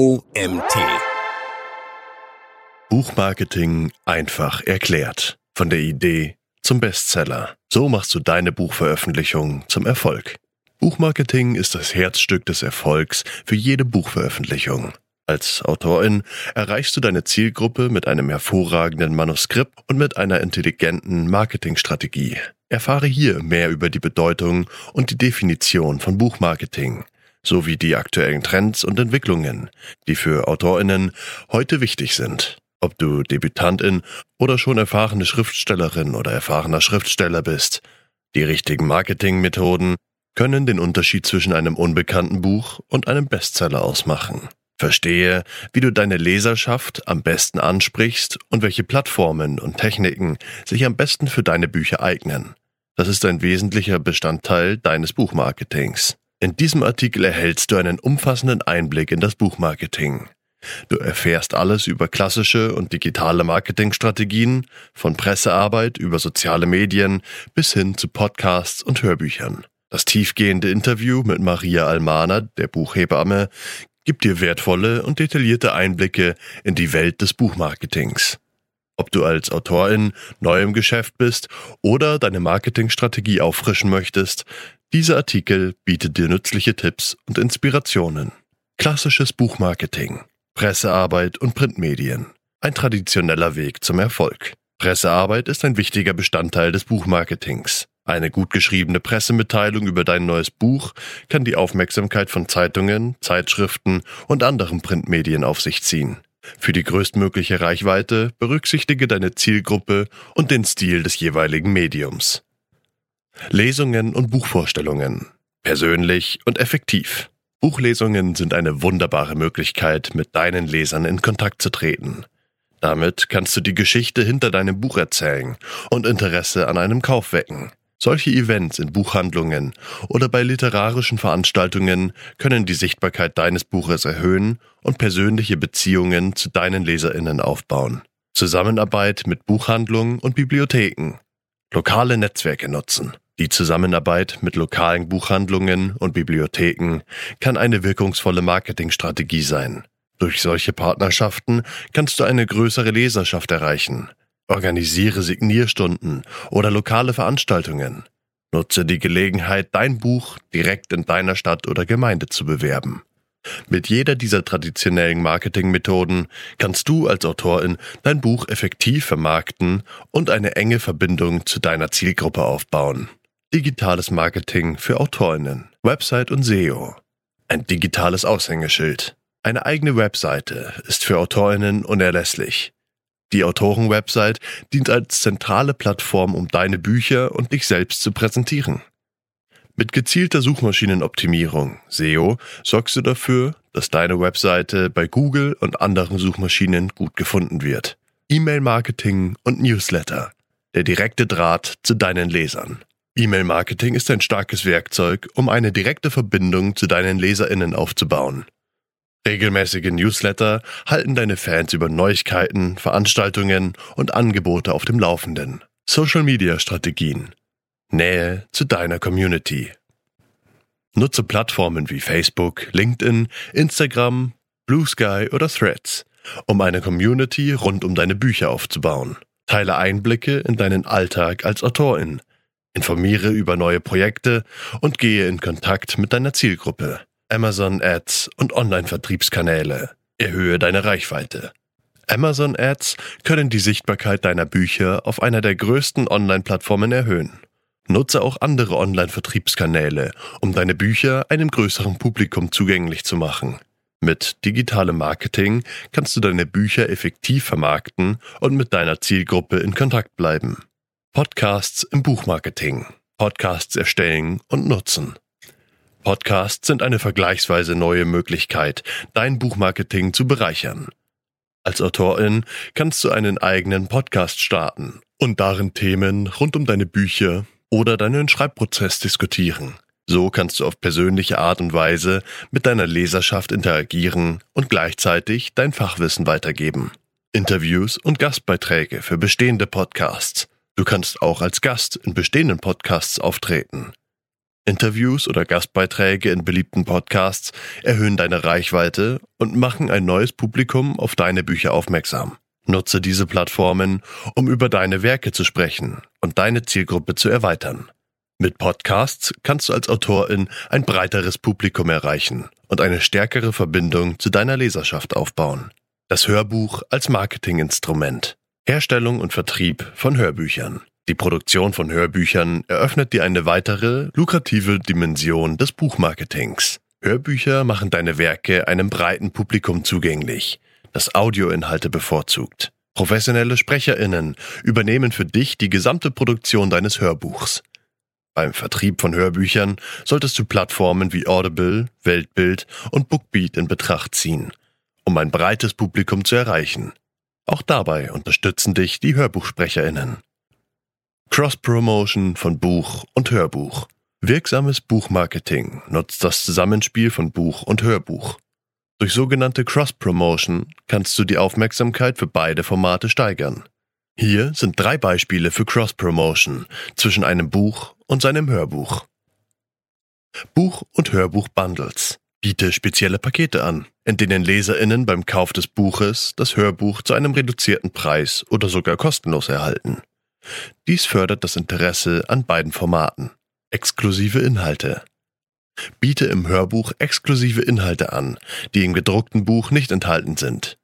OMT. Buchmarketing einfach erklärt. Von der Idee zum Bestseller. So machst du deine Buchveröffentlichung zum Erfolg. Buchmarketing ist das Herzstück des Erfolgs für jede Buchveröffentlichung. Als Autorin erreichst du deine Zielgruppe mit einem hervorragenden Manuskript und mit einer intelligenten Marketingstrategie. Erfahre hier mehr über die Bedeutung und die Definition von Buchmarketing sowie die aktuellen Trends und Entwicklungen, die für Autorinnen heute wichtig sind. Ob du Debütantin oder schon erfahrene Schriftstellerin oder erfahrener Schriftsteller bist, die richtigen Marketingmethoden können den Unterschied zwischen einem unbekannten Buch und einem Bestseller ausmachen. Verstehe, wie du deine Leserschaft am besten ansprichst und welche Plattformen und Techniken sich am besten für deine Bücher eignen. Das ist ein wesentlicher Bestandteil deines Buchmarketings. In diesem Artikel erhältst du einen umfassenden Einblick in das Buchmarketing. Du erfährst alles über klassische und digitale Marketingstrategien, von Pressearbeit über soziale Medien bis hin zu Podcasts und Hörbüchern. Das tiefgehende Interview mit Maria Almana, der Buchhebamme, gibt dir wertvolle und detaillierte Einblicke in die Welt des Buchmarketings. Ob du als Autorin neu im Geschäft bist oder deine Marketingstrategie auffrischen möchtest, dieser Artikel bietet dir nützliche Tipps und Inspirationen. Klassisches Buchmarketing. Pressearbeit und Printmedien. Ein traditioneller Weg zum Erfolg. Pressearbeit ist ein wichtiger Bestandteil des Buchmarketings. Eine gut geschriebene Pressemitteilung über dein neues Buch kann die Aufmerksamkeit von Zeitungen, Zeitschriften und anderen Printmedien auf sich ziehen. Für die größtmögliche Reichweite berücksichtige deine Zielgruppe und den Stil des jeweiligen Mediums. Lesungen und Buchvorstellungen. Persönlich und effektiv. Buchlesungen sind eine wunderbare Möglichkeit, mit deinen Lesern in Kontakt zu treten. Damit kannst du die Geschichte hinter deinem Buch erzählen und Interesse an einem Kauf wecken. Solche Events in Buchhandlungen oder bei literarischen Veranstaltungen können die Sichtbarkeit deines Buches erhöhen und persönliche Beziehungen zu deinen Leserinnen aufbauen. Zusammenarbeit mit Buchhandlungen und Bibliotheken. Lokale Netzwerke nutzen. Die Zusammenarbeit mit lokalen Buchhandlungen und Bibliotheken kann eine wirkungsvolle Marketingstrategie sein. Durch solche Partnerschaften kannst du eine größere Leserschaft erreichen. Organisiere Signierstunden oder lokale Veranstaltungen. Nutze die Gelegenheit, dein Buch direkt in deiner Stadt oder Gemeinde zu bewerben. Mit jeder dieser traditionellen Marketingmethoden kannst du als Autorin dein Buch effektiv vermarkten und eine enge Verbindung zu deiner Zielgruppe aufbauen. Digitales Marketing für Autorinnen, Website und SEO. Ein digitales Aushängeschild. Eine eigene Webseite ist für Autorinnen unerlässlich. Die Autorenwebsite dient als zentrale Plattform, um deine Bücher und dich selbst zu präsentieren. Mit gezielter Suchmaschinenoptimierung, SEO, sorgst du dafür, dass deine Webseite bei Google und anderen Suchmaschinen gut gefunden wird. E-Mail-Marketing und Newsletter. Der direkte Draht zu deinen Lesern. E-Mail-Marketing ist ein starkes Werkzeug, um eine direkte Verbindung zu deinen Leserinnen aufzubauen. Regelmäßige Newsletter halten deine Fans über Neuigkeiten, Veranstaltungen und Angebote auf dem Laufenden. Social-Media-Strategien. Nähe zu deiner Community. Nutze Plattformen wie Facebook, LinkedIn, Instagram, Blue Sky oder Threads, um eine Community rund um deine Bücher aufzubauen. Teile Einblicke in deinen Alltag als Autorin Informiere über neue Projekte und gehe in Kontakt mit deiner Zielgruppe. Amazon Ads und Online-Vertriebskanäle. Erhöhe deine Reichweite. Amazon Ads können die Sichtbarkeit deiner Bücher auf einer der größten Online-Plattformen erhöhen. Nutze auch andere Online-Vertriebskanäle, um deine Bücher einem größeren Publikum zugänglich zu machen. Mit digitalem Marketing kannst du deine Bücher effektiv vermarkten und mit deiner Zielgruppe in Kontakt bleiben. Podcasts im Buchmarketing. Podcasts erstellen und nutzen. Podcasts sind eine vergleichsweise neue Möglichkeit, dein Buchmarketing zu bereichern. Als Autorin kannst du einen eigenen Podcast starten und darin Themen rund um deine Bücher oder deinen Schreibprozess diskutieren. So kannst du auf persönliche Art und Weise mit deiner Leserschaft interagieren und gleichzeitig dein Fachwissen weitergeben. Interviews und Gastbeiträge für bestehende Podcasts Du kannst auch als Gast in bestehenden Podcasts auftreten. Interviews oder Gastbeiträge in beliebten Podcasts erhöhen deine Reichweite und machen ein neues Publikum auf deine Bücher aufmerksam. Nutze diese Plattformen, um über deine Werke zu sprechen und deine Zielgruppe zu erweitern. Mit Podcasts kannst du als Autorin ein breiteres Publikum erreichen und eine stärkere Verbindung zu deiner Leserschaft aufbauen. Das Hörbuch als Marketinginstrument. Herstellung und Vertrieb von Hörbüchern. Die Produktion von Hörbüchern eröffnet dir eine weitere, lukrative Dimension des Buchmarketings. Hörbücher machen deine Werke einem breiten Publikum zugänglich, das Audioinhalte bevorzugt. Professionelle Sprecherinnen übernehmen für dich die gesamte Produktion deines Hörbuchs. Beim Vertrieb von Hörbüchern solltest du Plattformen wie Audible, Weltbild und Bookbeat in Betracht ziehen, um ein breites Publikum zu erreichen. Auch dabei unterstützen dich die Hörbuchsprecherinnen. Cross-Promotion von Buch und Hörbuch. Wirksames Buchmarketing nutzt das Zusammenspiel von Buch und Hörbuch. Durch sogenannte Cross-Promotion kannst du die Aufmerksamkeit für beide Formate steigern. Hier sind drei Beispiele für Cross-Promotion zwischen einem Buch und seinem Hörbuch. Buch- und Hörbuch-Bundles. Biete spezielle Pakete an, in denen LeserInnen beim Kauf des Buches das Hörbuch zu einem reduzierten Preis oder sogar kostenlos erhalten. Dies fördert das Interesse an beiden Formaten. Exklusive Inhalte. Biete im Hörbuch exklusive Inhalte an, die im gedruckten Buch nicht enthalten sind.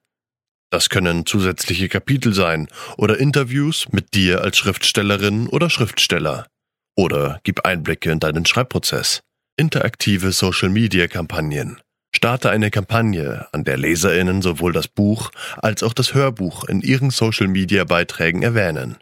Das können zusätzliche Kapitel sein oder Interviews mit dir als Schriftstellerin oder Schriftsteller. Oder gib Einblicke in deinen Schreibprozess. Interaktive Social-Media-Kampagnen. Starte eine Kampagne, an der Leserinnen sowohl das Buch als auch das Hörbuch in ihren Social-Media-Beiträgen erwähnen.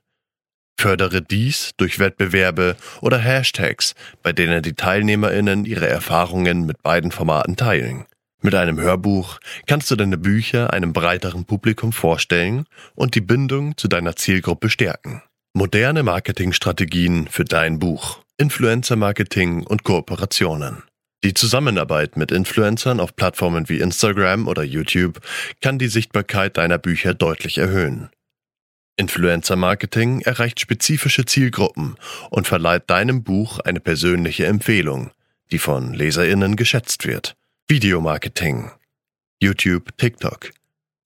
Fördere dies durch Wettbewerbe oder Hashtags, bei denen die Teilnehmerinnen ihre Erfahrungen mit beiden Formaten teilen. Mit einem Hörbuch kannst du deine Bücher einem breiteren Publikum vorstellen und die Bindung zu deiner Zielgruppe stärken. Moderne Marketingstrategien für dein Buch, Influencer-Marketing und Kooperationen. Die Zusammenarbeit mit Influencern auf Plattformen wie Instagram oder YouTube kann die Sichtbarkeit deiner Bücher deutlich erhöhen. Influencer-Marketing erreicht spezifische Zielgruppen und verleiht deinem Buch eine persönliche Empfehlung, die von Leserinnen geschätzt wird. Videomarketing. YouTube, TikTok.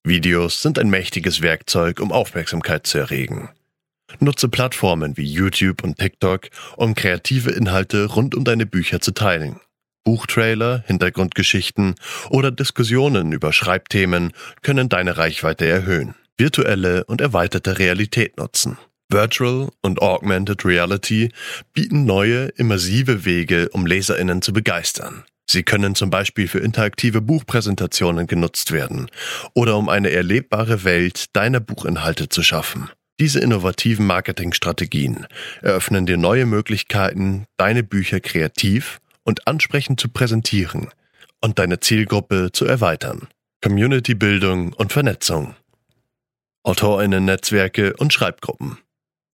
Videos sind ein mächtiges Werkzeug, um Aufmerksamkeit zu erregen. Nutze Plattformen wie YouTube und TikTok, um kreative Inhalte rund um deine Bücher zu teilen. Buchtrailer, Hintergrundgeschichten oder Diskussionen über Schreibthemen können deine Reichweite erhöhen virtuelle und erweiterte Realität nutzen. Virtual und Augmented Reality bieten neue, immersive Wege, um Leserinnen zu begeistern. Sie können zum Beispiel für interaktive Buchpräsentationen genutzt werden oder um eine erlebbare Welt deiner Buchinhalte zu schaffen. Diese innovativen Marketingstrategien eröffnen dir neue Möglichkeiten, deine Bücher kreativ und ansprechend zu präsentieren und deine Zielgruppe zu erweitern. Community-Bildung und Vernetzung. Autorinnen-Netzwerke und Schreibgruppen.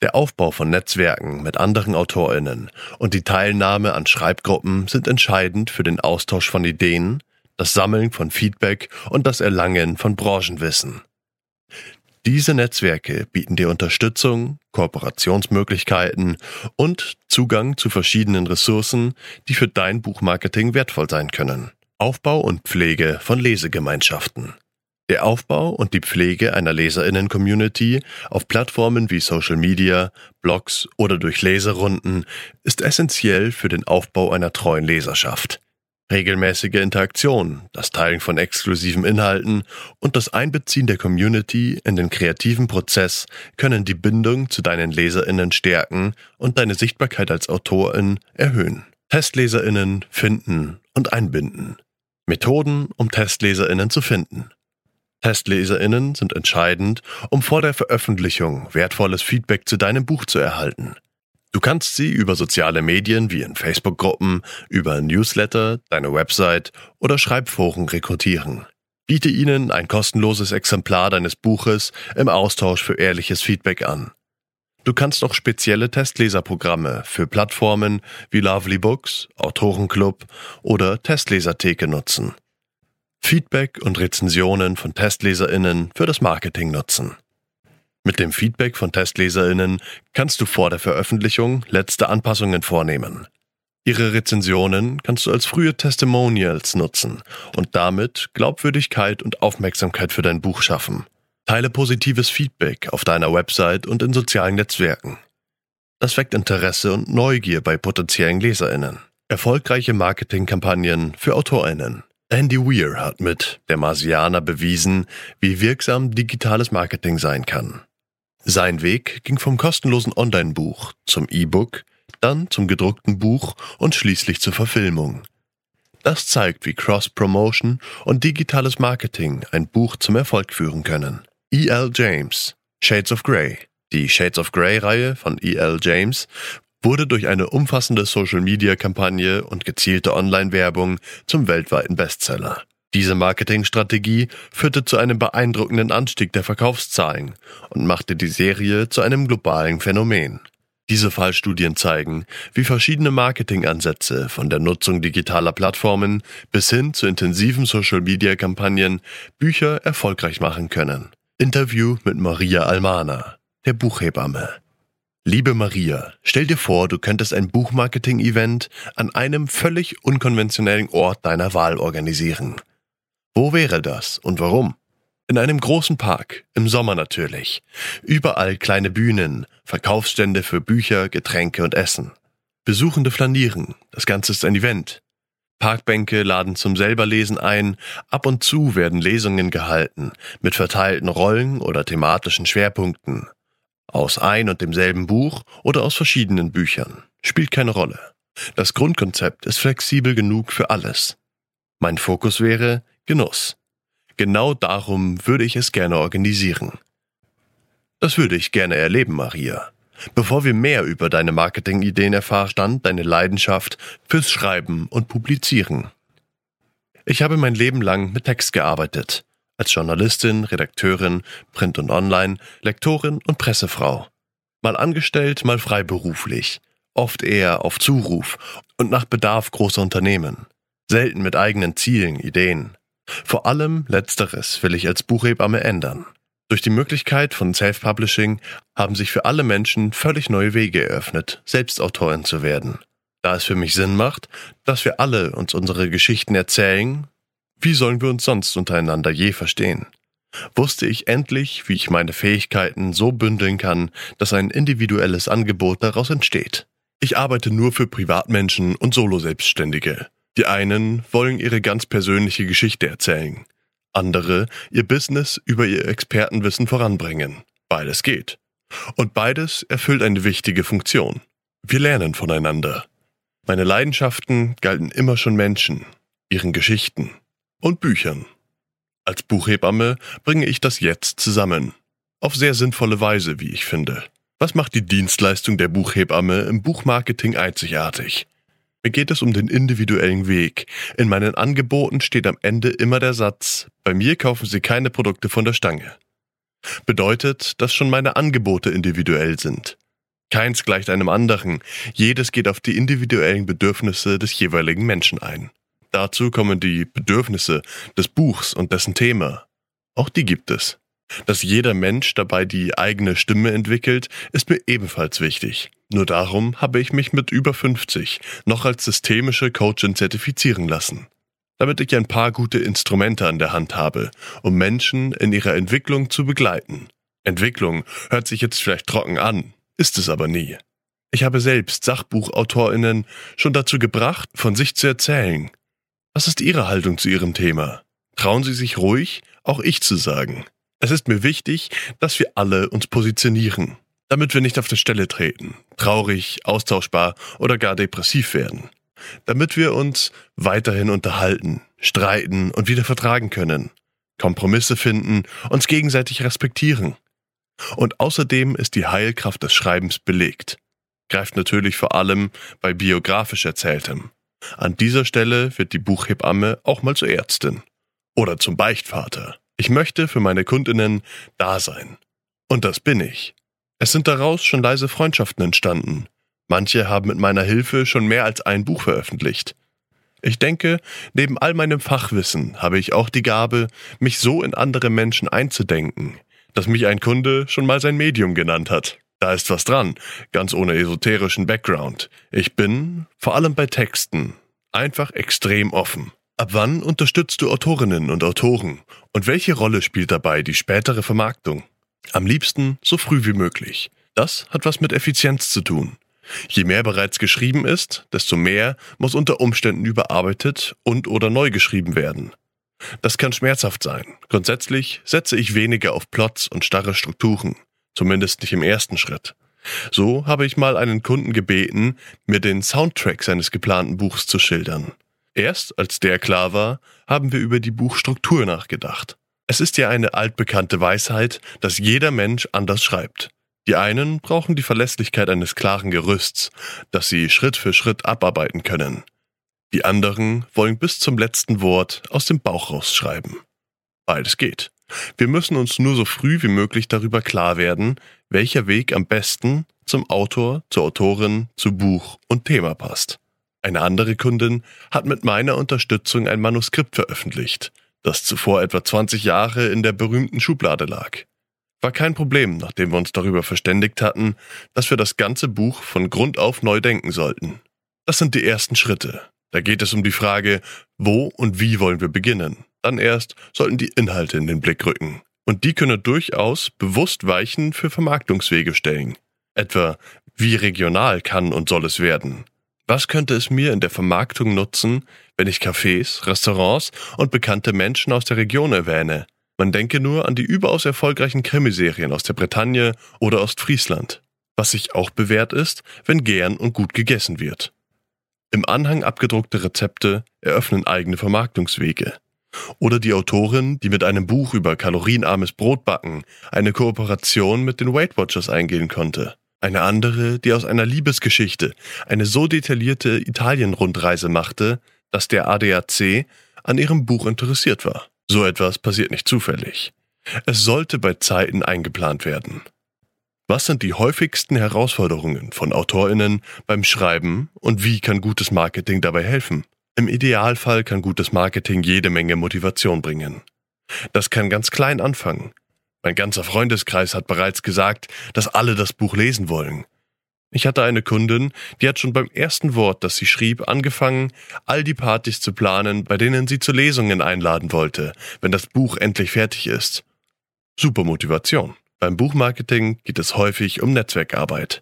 Der Aufbau von Netzwerken mit anderen Autorinnen und die Teilnahme an Schreibgruppen sind entscheidend für den Austausch von Ideen, das Sammeln von Feedback und das Erlangen von Branchenwissen. Diese Netzwerke bieten dir Unterstützung, Kooperationsmöglichkeiten und Zugang zu verschiedenen Ressourcen, die für dein Buchmarketing wertvoll sein können. Aufbau und Pflege von Lesegemeinschaften. Der Aufbau und die Pflege einer Leserinnen-Community auf Plattformen wie Social Media, Blogs oder durch Leserunden ist essentiell für den Aufbau einer treuen Leserschaft. Regelmäßige Interaktion, das Teilen von exklusiven Inhalten und das Einbeziehen der Community in den kreativen Prozess können die Bindung zu deinen Leserinnen stärken und deine Sichtbarkeit als Autorin erhöhen. Testleserinnen finden und einbinden. Methoden, um Testleserinnen zu finden. TestleserInnen sind entscheidend, um vor der Veröffentlichung wertvolles Feedback zu deinem Buch zu erhalten. Du kannst sie über soziale Medien wie in Facebook-Gruppen, über Newsletter, deine Website oder Schreibforen rekrutieren. Biete ihnen ein kostenloses Exemplar deines Buches im Austausch für ehrliches Feedback an. Du kannst auch spezielle Testleserprogramme für Plattformen wie Lovely Books, Autorenclub oder Testlesertheke nutzen. Feedback und Rezensionen von TestleserInnen für das Marketing nutzen. Mit dem Feedback von TestleserInnen kannst du vor der Veröffentlichung letzte Anpassungen vornehmen. Ihre Rezensionen kannst du als frühe Testimonials nutzen und damit Glaubwürdigkeit und Aufmerksamkeit für dein Buch schaffen. Teile positives Feedback auf deiner Website und in sozialen Netzwerken. Das weckt Interesse und Neugier bei potenziellen Leserinnen. Erfolgreiche Marketingkampagnen für Autorinnen. Andy Weir hat mit Der Marsianer bewiesen, wie wirksam digitales Marketing sein kann. Sein Weg ging vom kostenlosen Online-Buch zum E-Book dann zum gedruckten Buch und schließlich zur Verfilmung. Das zeigt, wie Cross-Promotion und digitales Marketing ein Buch zum Erfolg führen können. E.L. James, Shades of Grey. Die Shades of Grey-Reihe von E.L. James wurde durch eine umfassende Social-Media-Kampagne und gezielte Online-Werbung zum weltweiten Bestseller. Diese Marketingstrategie führte zu einem beeindruckenden Anstieg der Verkaufszahlen und machte die Serie zu einem globalen Phänomen. Diese Fallstudien zeigen, wie verschiedene Marketingansätze von der Nutzung digitaler Plattformen bis hin zu intensiven Social-Media-Kampagnen Bücher erfolgreich machen können. Interview mit Maria Almana, der Buchhebamme. Liebe Maria, stell dir vor, du könntest ein Buchmarketing-Event an einem völlig unkonventionellen Ort deiner Wahl organisieren. Wo wäre das und warum? In einem großen Park, im Sommer natürlich. Überall kleine Bühnen, Verkaufsstände für Bücher, Getränke und Essen. Besuchende flanieren, das Ganze ist ein Event. Parkbänke laden zum Selberlesen ein, ab und zu werden Lesungen gehalten, mit verteilten Rollen oder thematischen Schwerpunkten. Aus ein und demselben Buch oder aus verschiedenen Büchern. Spielt keine Rolle. Das Grundkonzept ist flexibel genug für alles. Mein Fokus wäre Genuss. Genau darum würde ich es gerne organisieren. Das würde ich gerne erleben, Maria. Bevor wir mehr über deine Marketingideen erfahren, deine Leidenschaft fürs Schreiben und Publizieren. Ich habe mein Leben lang mit Text gearbeitet. Als Journalistin, Redakteurin, Print und Online, Lektorin und Pressefrau. Mal angestellt, mal freiberuflich. Oft eher auf Zuruf und nach Bedarf großer Unternehmen. Selten mit eigenen Zielen, Ideen. Vor allem letzteres will ich als Buchhebamme ändern. Durch die Möglichkeit von Self-Publishing haben sich für alle Menschen völlig neue Wege eröffnet, selbst Autorin zu werden. Da es für mich Sinn macht, dass wir alle uns unsere Geschichten erzählen, wie sollen wir uns sonst untereinander je verstehen? Wusste ich endlich, wie ich meine Fähigkeiten so bündeln kann, dass ein individuelles Angebot daraus entsteht. Ich arbeite nur für Privatmenschen und Solo-Selbstständige. Die einen wollen ihre ganz persönliche Geschichte erzählen, andere ihr Business über ihr Expertenwissen voranbringen. Beides geht. Und beides erfüllt eine wichtige Funktion. Wir lernen voneinander. Meine Leidenschaften galten immer schon Menschen, ihren Geschichten und Büchern. Als Buchhebamme bringe ich das jetzt zusammen. Auf sehr sinnvolle Weise, wie ich finde. Was macht die Dienstleistung der Buchhebamme im Buchmarketing einzigartig? Mir geht es um den individuellen Weg. In meinen Angeboten steht am Ende immer der Satz, bei mir kaufen Sie keine Produkte von der Stange. Bedeutet, dass schon meine Angebote individuell sind. Keins gleicht einem anderen, jedes geht auf die individuellen Bedürfnisse des jeweiligen Menschen ein. Dazu kommen die Bedürfnisse des Buchs und dessen Thema. Auch die gibt es. Dass jeder Mensch dabei die eigene Stimme entwickelt, ist mir ebenfalls wichtig. Nur darum habe ich mich mit über 50 noch als systemische Coachin zertifizieren lassen. Damit ich ein paar gute Instrumente an der Hand habe, um Menschen in ihrer Entwicklung zu begleiten. Entwicklung hört sich jetzt vielleicht trocken an, ist es aber nie. Ich habe selbst Sachbuchautorinnen schon dazu gebracht, von sich zu erzählen. Was ist Ihre Haltung zu Ihrem Thema? Trauen Sie sich ruhig, auch ich zu sagen. Es ist mir wichtig, dass wir alle uns positionieren damit wir nicht auf der Stelle treten, traurig, austauschbar oder gar depressiv werden. Damit wir uns weiterhin unterhalten, streiten und wieder vertragen können, Kompromisse finden, uns gegenseitig respektieren. Und außerdem ist die Heilkraft des Schreibens belegt. Greift natürlich vor allem bei biografisch Erzähltem. An dieser Stelle wird die Buchhebamme auch mal zur Ärztin. Oder zum Beichtvater. Ich möchte für meine Kundinnen da sein. Und das bin ich. Es sind daraus schon leise Freundschaften entstanden. Manche haben mit meiner Hilfe schon mehr als ein Buch veröffentlicht. Ich denke, neben all meinem Fachwissen habe ich auch die Gabe, mich so in andere Menschen einzudenken, dass mich ein Kunde schon mal sein Medium genannt hat. Da ist was dran, ganz ohne esoterischen Background. Ich bin, vor allem bei Texten, einfach extrem offen. Ab wann unterstützt du Autorinnen und Autoren? Und welche Rolle spielt dabei die spätere Vermarktung? Am liebsten so früh wie möglich. Das hat was mit Effizienz zu tun. Je mehr bereits geschrieben ist, desto mehr muss unter Umständen überarbeitet und oder neu geschrieben werden. Das kann schmerzhaft sein. Grundsätzlich setze ich weniger auf Plots und starre Strukturen, zumindest nicht im ersten Schritt. So habe ich mal einen Kunden gebeten, mir den Soundtrack seines geplanten Buchs zu schildern. Erst als der klar war, haben wir über die Buchstruktur nachgedacht. Es ist ja eine altbekannte Weisheit, dass jeder Mensch anders schreibt. Die einen brauchen die Verlässlichkeit eines klaren Gerüsts, das sie Schritt für Schritt abarbeiten können. Die anderen wollen bis zum letzten Wort aus dem Bauch rausschreiben. Beides geht. Wir müssen uns nur so früh wie möglich darüber klar werden, welcher Weg am besten zum Autor, zur Autorin, zu Buch und Thema passt. Eine andere Kundin hat mit meiner Unterstützung ein Manuskript veröffentlicht, das zuvor etwa 20 Jahre in der berühmten Schublade lag. War kein Problem, nachdem wir uns darüber verständigt hatten, dass wir das ganze Buch von Grund auf neu denken sollten. Das sind die ersten Schritte. Da geht es um die Frage, wo und wie wollen wir beginnen. Dann erst sollten die Inhalte in den Blick rücken. Und die können durchaus bewusst Weichen für Vermarktungswege stellen. Etwa, wie regional kann und soll es werden? Was könnte es mir in der Vermarktung nutzen, wenn ich Cafés, Restaurants und bekannte Menschen aus der Region erwähne? Man denke nur an die überaus erfolgreichen Krimiserien aus der Bretagne oder Ostfriesland. Was sich auch bewährt ist, wenn gern und gut gegessen wird. Im Anhang abgedruckte Rezepte eröffnen eigene Vermarktungswege. Oder die Autorin, die mit einem Buch über kalorienarmes Brotbacken eine Kooperation mit den Weight Watchers eingehen konnte. Eine andere, die aus einer Liebesgeschichte eine so detaillierte Italien-Rundreise machte, dass der ADAC an ihrem Buch interessiert war. So etwas passiert nicht zufällig. Es sollte bei Zeiten eingeplant werden. Was sind die häufigsten Herausforderungen von Autorinnen beim Schreiben und wie kann gutes Marketing dabei helfen? Im Idealfall kann gutes Marketing jede Menge Motivation bringen. Das kann ganz klein anfangen. Mein ganzer Freundeskreis hat bereits gesagt, dass alle das Buch lesen wollen. Ich hatte eine Kundin, die hat schon beim ersten Wort, das sie schrieb, angefangen, all die Partys zu planen, bei denen sie zu Lesungen einladen wollte, wenn das Buch endlich fertig ist. Super Motivation. Beim Buchmarketing geht es häufig um Netzwerkarbeit.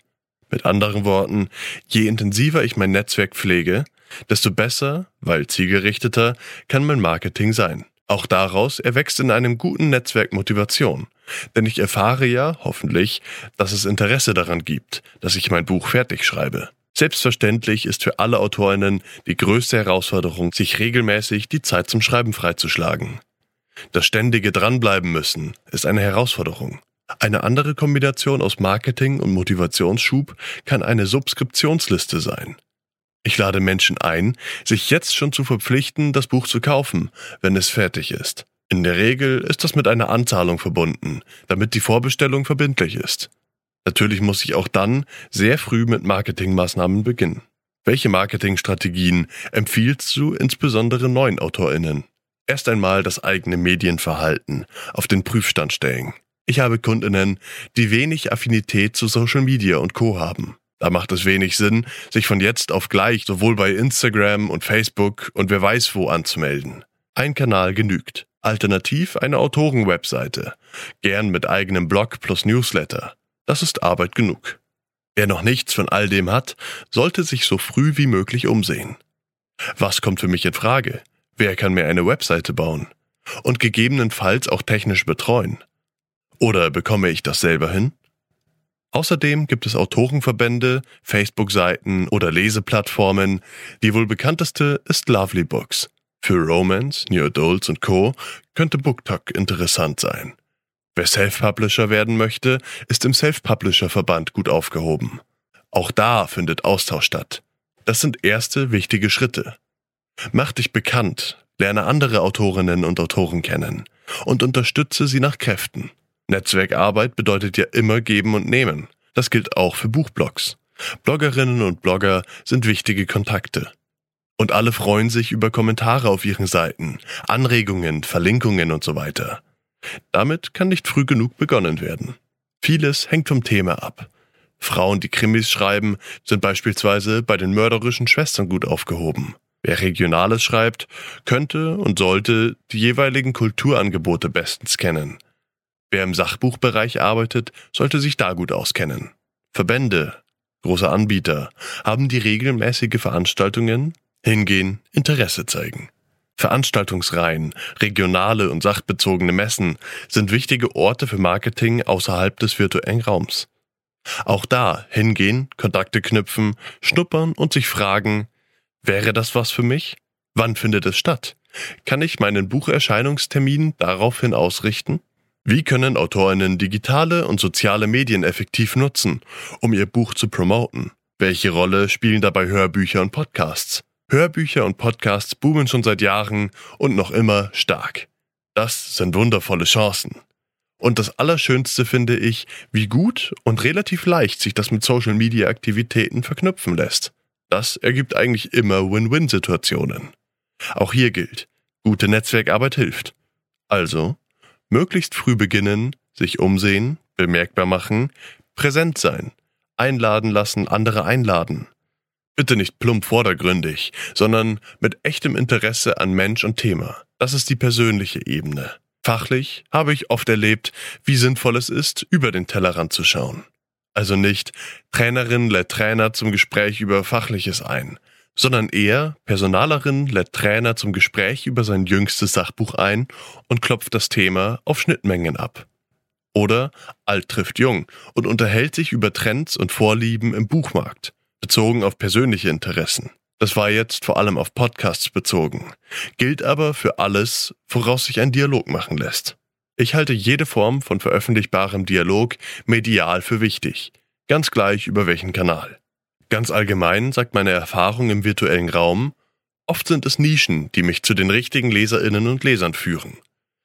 Mit anderen Worten, je intensiver ich mein Netzwerk pflege, desto besser, weil zielgerichteter, kann mein Marketing sein. Auch daraus erwächst in einem guten Netzwerk Motivation. Denn ich erfahre ja, hoffentlich, dass es Interesse daran gibt, dass ich mein Buch fertig schreibe. Selbstverständlich ist für alle Autorinnen die größte Herausforderung, sich regelmäßig die Zeit zum Schreiben freizuschlagen. Das ständige Dranbleiben müssen ist eine Herausforderung. Eine andere Kombination aus Marketing und Motivationsschub kann eine Subskriptionsliste sein. Ich lade Menschen ein, sich jetzt schon zu verpflichten, das Buch zu kaufen, wenn es fertig ist. In der Regel ist das mit einer Anzahlung verbunden, damit die Vorbestellung verbindlich ist. Natürlich muss ich auch dann sehr früh mit Marketingmaßnahmen beginnen. Welche Marketingstrategien empfiehlst du insbesondere neuen AutorInnen? Erst einmal das eigene Medienverhalten auf den Prüfstand stellen. Ich habe Kundinnen, die wenig Affinität zu Social Media und Co. haben. Da macht es wenig Sinn, sich von jetzt auf gleich sowohl bei Instagram und Facebook und wer weiß wo anzumelden. Ein Kanal genügt. Alternativ eine Autorenwebseite. Gern mit eigenem Blog plus Newsletter. Das ist Arbeit genug. Wer noch nichts von all dem hat, sollte sich so früh wie möglich umsehen. Was kommt für mich in Frage? Wer kann mir eine Webseite bauen? Und gegebenenfalls auch technisch betreuen? Oder bekomme ich das selber hin? Außerdem gibt es Autorenverbände, Facebook-Seiten oder Leseplattformen. Die wohl bekannteste ist Lovely Books. Für Romance, New Adults und Co. könnte BookTok interessant sein. Wer Self-Publisher werden möchte, ist im Self-Publisher-Verband gut aufgehoben. Auch da findet Austausch statt. Das sind erste wichtige Schritte. Mach dich bekannt, lerne andere Autorinnen und Autoren kennen und unterstütze sie nach Kräften. Netzwerkarbeit bedeutet ja immer geben und nehmen. Das gilt auch für Buchblogs. Bloggerinnen und Blogger sind wichtige Kontakte. Und alle freuen sich über Kommentare auf ihren Seiten, Anregungen, Verlinkungen und so weiter. Damit kann nicht früh genug begonnen werden. Vieles hängt vom Thema ab. Frauen, die Krimis schreiben, sind beispielsweise bei den mörderischen Schwestern gut aufgehoben. Wer Regionales schreibt, könnte und sollte die jeweiligen Kulturangebote bestens kennen. Wer im Sachbuchbereich arbeitet, sollte sich da gut auskennen. Verbände, große Anbieter, haben die regelmäßige Veranstaltungen, hingehen, Interesse zeigen. Veranstaltungsreihen, regionale und sachbezogene Messen sind wichtige Orte für Marketing außerhalb des virtuellen Raums. Auch da hingehen, Kontakte knüpfen, schnuppern und sich fragen, wäre das was für mich? Wann findet es statt? Kann ich meinen Bucherscheinungstermin daraufhin ausrichten? Wie können Autorinnen digitale und soziale Medien effektiv nutzen, um ihr Buch zu promoten? Welche Rolle spielen dabei Hörbücher und Podcasts? Hörbücher und Podcasts boomen schon seit Jahren und noch immer stark. Das sind wundervolle Chancen. Und das Allerschönste finde ich, wie gut und relativ leicht sich das mit Social-Media-Aktivitäten verknüpfen lässt. Das ergibt eigentlich immer Win-Win-Situationen. Auch hier gilt, gute Netzwerkarbeit hilft. Also, möglichst früh beginnen, sich umsehen, bemerkbar machen, präsent sein, einladen lassen, andere einladen. Bitte nicht plump vordergründig, sondern mit echtem Interesse an Mensch und Thema. Das ist die persönliche Ebene. Fachlich habe ich oft erlebt, wie sinnvoll es ist, über den Tellerrand zu schauen. Also nicht Trainerin lädt Trainer zum Gespräch über Fachliches ein, sondern eher Personalerin lädt Trainer zum Gespräch über sein jüngstes Sachbuch ein und klopft das Thema auf Schnittmengen ab. Oder Alt trifft Jung und unterhält sich über Trends und Vorlieben im Buchmarkt, bezogen auf persönliche Interessen. Das war jetzt vor allem auf Podcasts bezogen, gilt aber für alles, woraus sich ein Dialog machen lässt. Ich halte jede Form von veröffentlichbarem Dialog medial für wichtig, ganz gleich über welchen Kanal. Ganz allgemein sagt meine Erfahrung im virtuellen Raum, oft sind es Nischen, die mich zu den richtigen Leserinnen und Lesern führen.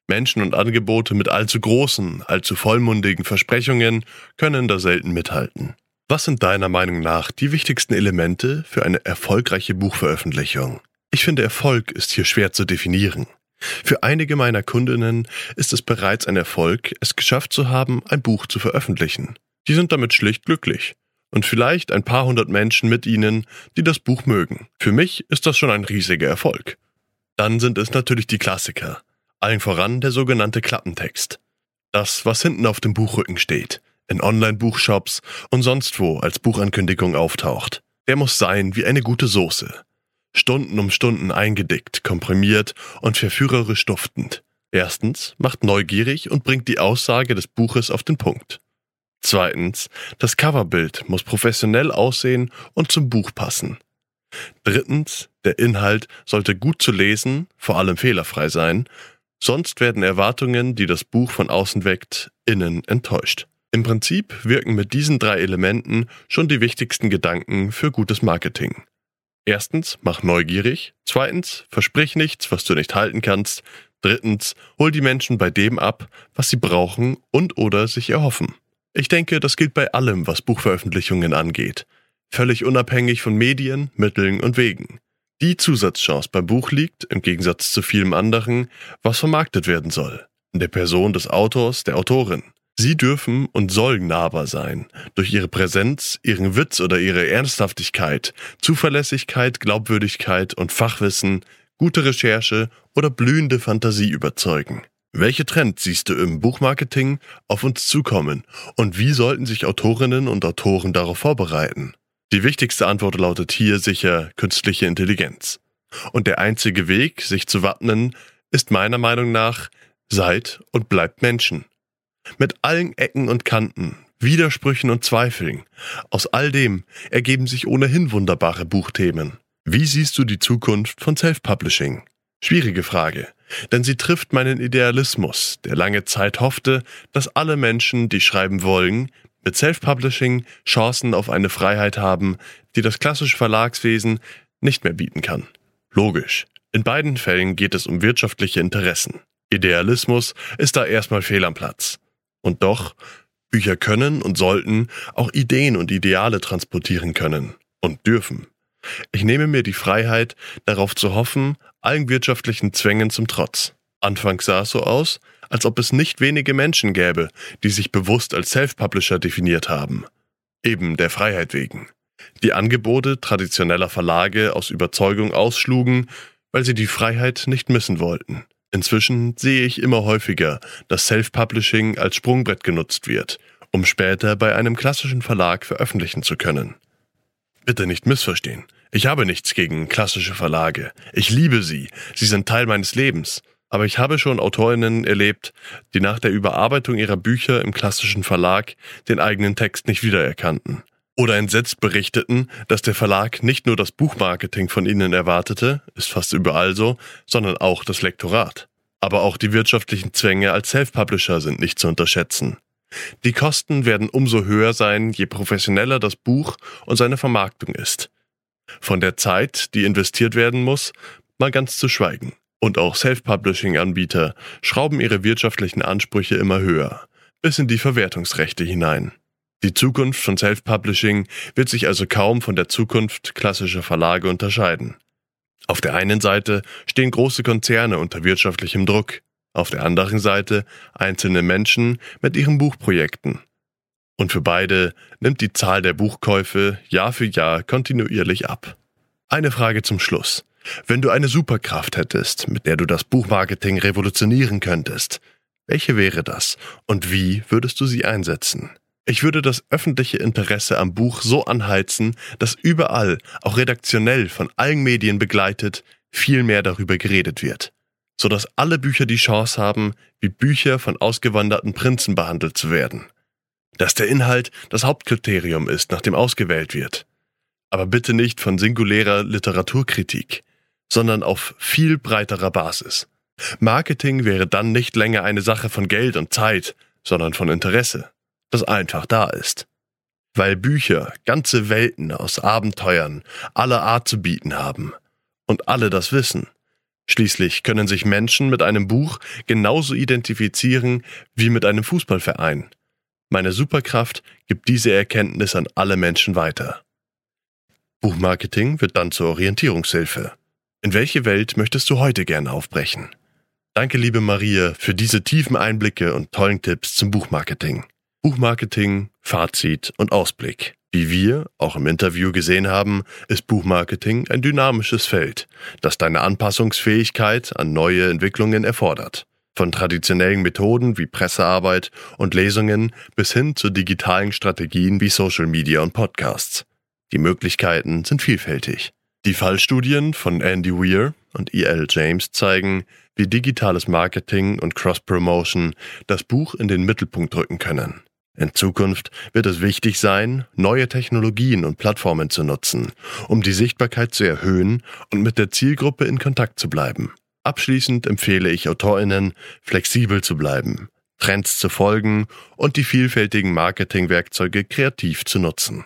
Menschen und Angebote mit allzu großen, allzu vollmundigen Versprechungen können da selten mithalten. Was sind deiner Meinung nach die wichtigsten Elemente für eine erfolgreiche Buchveröffentlichung? Ich finde, Erfolg ist hier schwer zu definieren. Für einige meiner Kundinnen ist es bereits ein Erfolg, es geschafft zu haben, ein Buch zu veröffentlichen. Die sind damit schlicht glücklich. Und vielleicht ein paar hundert Menschen mit ihnen, die das Buch mögen. Für mich ist das schon ein riesiger Erfolg. Dann sind es natürlich die Klassiker. Allen voran der sogenannte Klappentext. Das, was hinten auf dem Buchrücken steht in Online-Buchshops und sonst wo als Buchankündigung auftaucht. Der muss sein wie eine gute Soße. Stunden um Stunden eingedickt, komprimiert und verführerisch duftend. Erstens macht neugierig und bringt die Aussage des Buches auf den Punkt. Zweitens, das Coverbild muss professionell aussehen und zum Buch passen. Drittens, der Inhalt sollte gut zu lesen, vor allem fehlerfrei sein, sonst werden Erwartungen, die das Buch von außen weckt, innen enttäuscht. Im Prinzip wirken mit diesen drei Elementen schon die wichtigsten Gedanken für gutes Marketing. Erstens, mach neugierig. Zweitens, versprich nichts, was du nicht halten kannst. Drittens, hol die Menschen bei dem ab, was sie brauchen und oder sich erhoffen. Ich denke, das gilt bei allem, was Buchveröffentlichungen angeht. Völlig unabhängig von Medien, Mitteln und Wegen. Die Zusatzchance beim Buch liegt, im Gegensatz zu vielem anderen, was vermarktet werden soll. In der Person des Autors, der Autorin. Sie dürfen und sollen nahbar sein, durch ihre Präsenz, ihren Witz oder ihre Ernsthaftigkeit, Zuverlässigkeit, Glaubwürdigkeit und Fachwissen, gute Recherche oder blühende Fantasie überzeugen. Welche Trends siehst du im Buchmarketing auf uns zukommen und wie sollten sich Autorinnen und Autoren darauf vorbereiten? Die wichtigste Antwort lautet hier sicher künstliche Intelligenz. Und der einzige Weg, sich zu wappnen, ist meiner Meinung nach, seid und bleibt Menschen. Mit allen Ecken und Kanten, Widersprüchen und Zweifeln. Aus all dem ergeben sich ohnehin wunderbare Buchthemen. Wie siehst du die Zukunft von Self-Publishing? Schwierige Frage, denn sie trifft meinen Idealismus, der lange Zeit hoffte, dass alle Menschen, die schreiben wollen, mit Self-Publishing Chancen auf eine Freiheit haben, die das klassische Verlagswesen nicht mehr bieten kann. Logisch. In beiden Fällen geht es um wirtschaftliche Interessen. Idealismus ist da erstmal fehl am Platz. Und doch, Bücher können und sollten auch Ideen und Ideale transportieren können und dürfen. Ich nehme mir die Freiheit, darauf zu hoffen, allen wirtschaftlichen Zwängen zum Trotz. Anfangs sah es so aus, als ob es nicht wenige Menschen gäbe, die sich bewusst als Self-Publisher definiert haben. eben der Freiheit wegen. Die Angebote traditioneller Verlage aus Überzeugung ausschlugen, weil sie die Freiheit nicht missen wollten. Inzwischen sehe ich immer häufiger, dass Self-Publishing als Sprungbrett genutzt wird, um später bei einem klassischen Verlag veröffentlichen zu können. Bitte nicht missverstehen. Ich habe nichts gegen klassische Verlage. Ich liebe sie. Sie sind Teil meines Lebens. Aber ich habe schon Autorinnen erlebt, die nach der Überarbeitung ihrer Bücher im klassischen Verlag den eigenen Text nicht wiedererkannten. Oder entsetzt berichteten, dass der Verlag nicht nur das Buchmarketing von ihnen erwartete, ist fast überall so, sondern auch das Lektorat. Aber auch die wirtschaftlichen Zwänge als Self-Publisher sind nicht zu unterschätzen. Die Kosten werden umso höher sein, je professioneller das Buch und seine Vermarktung ist. Von der Zeit, die investiert werden muss, mal ganz zu schweigen. Und auch Self-Publishing-Anbieter schrauben ihre wirtschaftlichen Ansprüche immer höher, bis in die Verwertungsrechte hinein. Die Zukunft von Self-Publishing wird sich also kaum von der Zukunft klassischer Verlage unterscheiden. Auf der einen Seite stehen große Konzerne unter wirtschaftlichem Druck, auf der anderen Seite einzelne Menschen mit ihren Buchprojekten. Und für beide nimmt die Zahl der Buchkäufe Jahr für Jahr kontinuierlich ab. Eine Frage zum Schluss. Wenn du eine Superkraft hättest, mit der du das Buchmarketing revolutionieren könntest, welche wäre das und wie würdest du sie einsetzen? Ich würde das öffentliche Interesse am Buch so anheizen, dass überall, auch redaktionell von allen Medien begleitet, viel mehr darüber geredet wird, so dass alle Bücher die Chance haben, wie Bücher von ausgewanderten Prinzen behandelt zu werden. Dass der Inhalt das Hauptkriterium ist, nach dem ausgewählt wird. Aber bitte nicht von singulärer Literaturkritik, sondern auf viel breiterer Basis. Marketing wäre dann nicht länger eine Sache von Geld und Zeit, sondern von Interesse das einfach da ist. Weil Bücher ganze Welten aus Abenteuern aller Art zu bieten haben. Und alle das wissen. Schließlich können sich Menschen mit einem Buch genauso identifizieren wie mit einem Fußballverein. Meine Superkraft gibt diese Erkenntnis an alle Menschen weiter. Buchmarketing wird dann zur Orientierungshilfe. In welche Welt möchtest du heute gern aufbrechen? Danke, liebe Maria, für diese tiefen Einblicke und tollen Tipps zum Buchmarketing. Buchmarketing, Fazit und Ausblick. Wie wir auch im Interview gesehen haben, ist Buchmarketing ein dynamisches Feld, das deine Anpassungsfähigkeit an neue Entwicklungen erfordert. Von traditionellen Methoden wie Pressearbeit und Lesungen bis hin zu digitalen Strategien wie Social Media und Podcasts. Die Möglichkeiten sind vielfältig. Die Fallstudien von Andy Weir und E.L. James zeigen, wie digitales Marketing und Cross-Promotion das Buch in den Mittelpunkt rücken können. In Zukunft wird es wichtig sein, neue Technologien und Plattformen zu nutzen, um die Sichtbarkeit zu erhöhen und mit der Zielgruppe in Kontakt zu bleiben. Abschließend empfehle ich Autorinnen, flexibel zu bleiben, Trends zu folgen und die vielfältigen Marketingwerkzeuge kreativ zu nutzen.